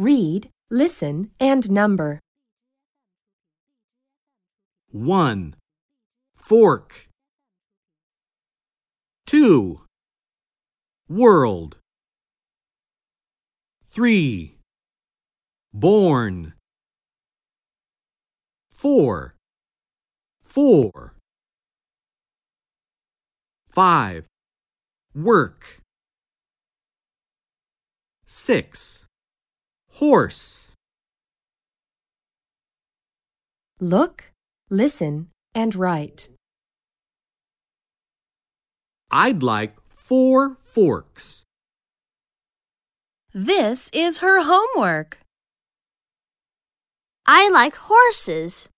Read, listen, and number. 1. Fork. 2. World. 3. Born. 4. Four. 5. Work. 6. Horse. Look, listen, and write. I'd like four forks. This is her homework. I like horses.